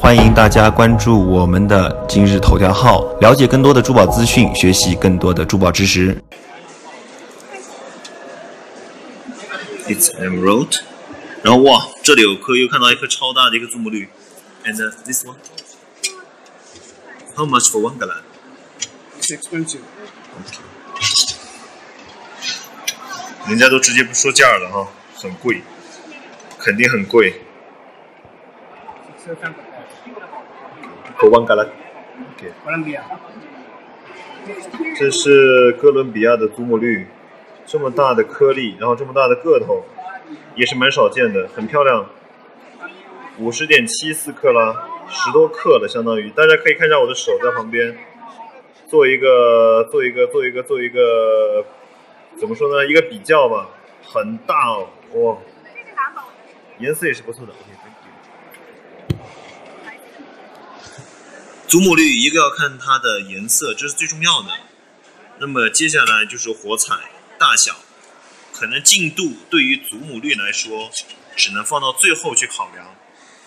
欢迎大家关注我们的今日头条号，了解更多的珠宝资讯，学习更多的珠宝知识。It's emerald，然后哇，这里有颗又看到一颗超大的一个祖母绿，and this one，how much for one It's expensive. 人家都直接不说价了哈，很贵，肯定很贵。For one galan，OK。哥伦比亚。这是哥伦比亚的祖母绿，这么大的颗粒，然后这么大的个头，也是蛮少见的，很漂亮。五十点七四克拉，十多克了，相当于。大家可以看一下我的手在旁边，做一个，做一个，做一个，做一个，怎么说呢？一个比较吧，很大哦，哇。颜色也是不错的。祖母绿一个要看它的颜色，这是最重要的。那么接下来就是火彩、大小，可能净度对于祖母绿来说，只能放到最后去考量，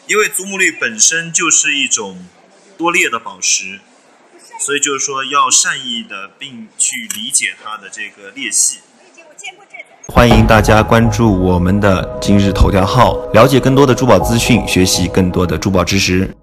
因为祖母绿本身就是一种多裂的宝石，所以就是说要善意的并去理解它的这个裂隙。欢迎大家关注我们的今日头条号，了解更多的珠宝资讯，学习更多的珠宝知识。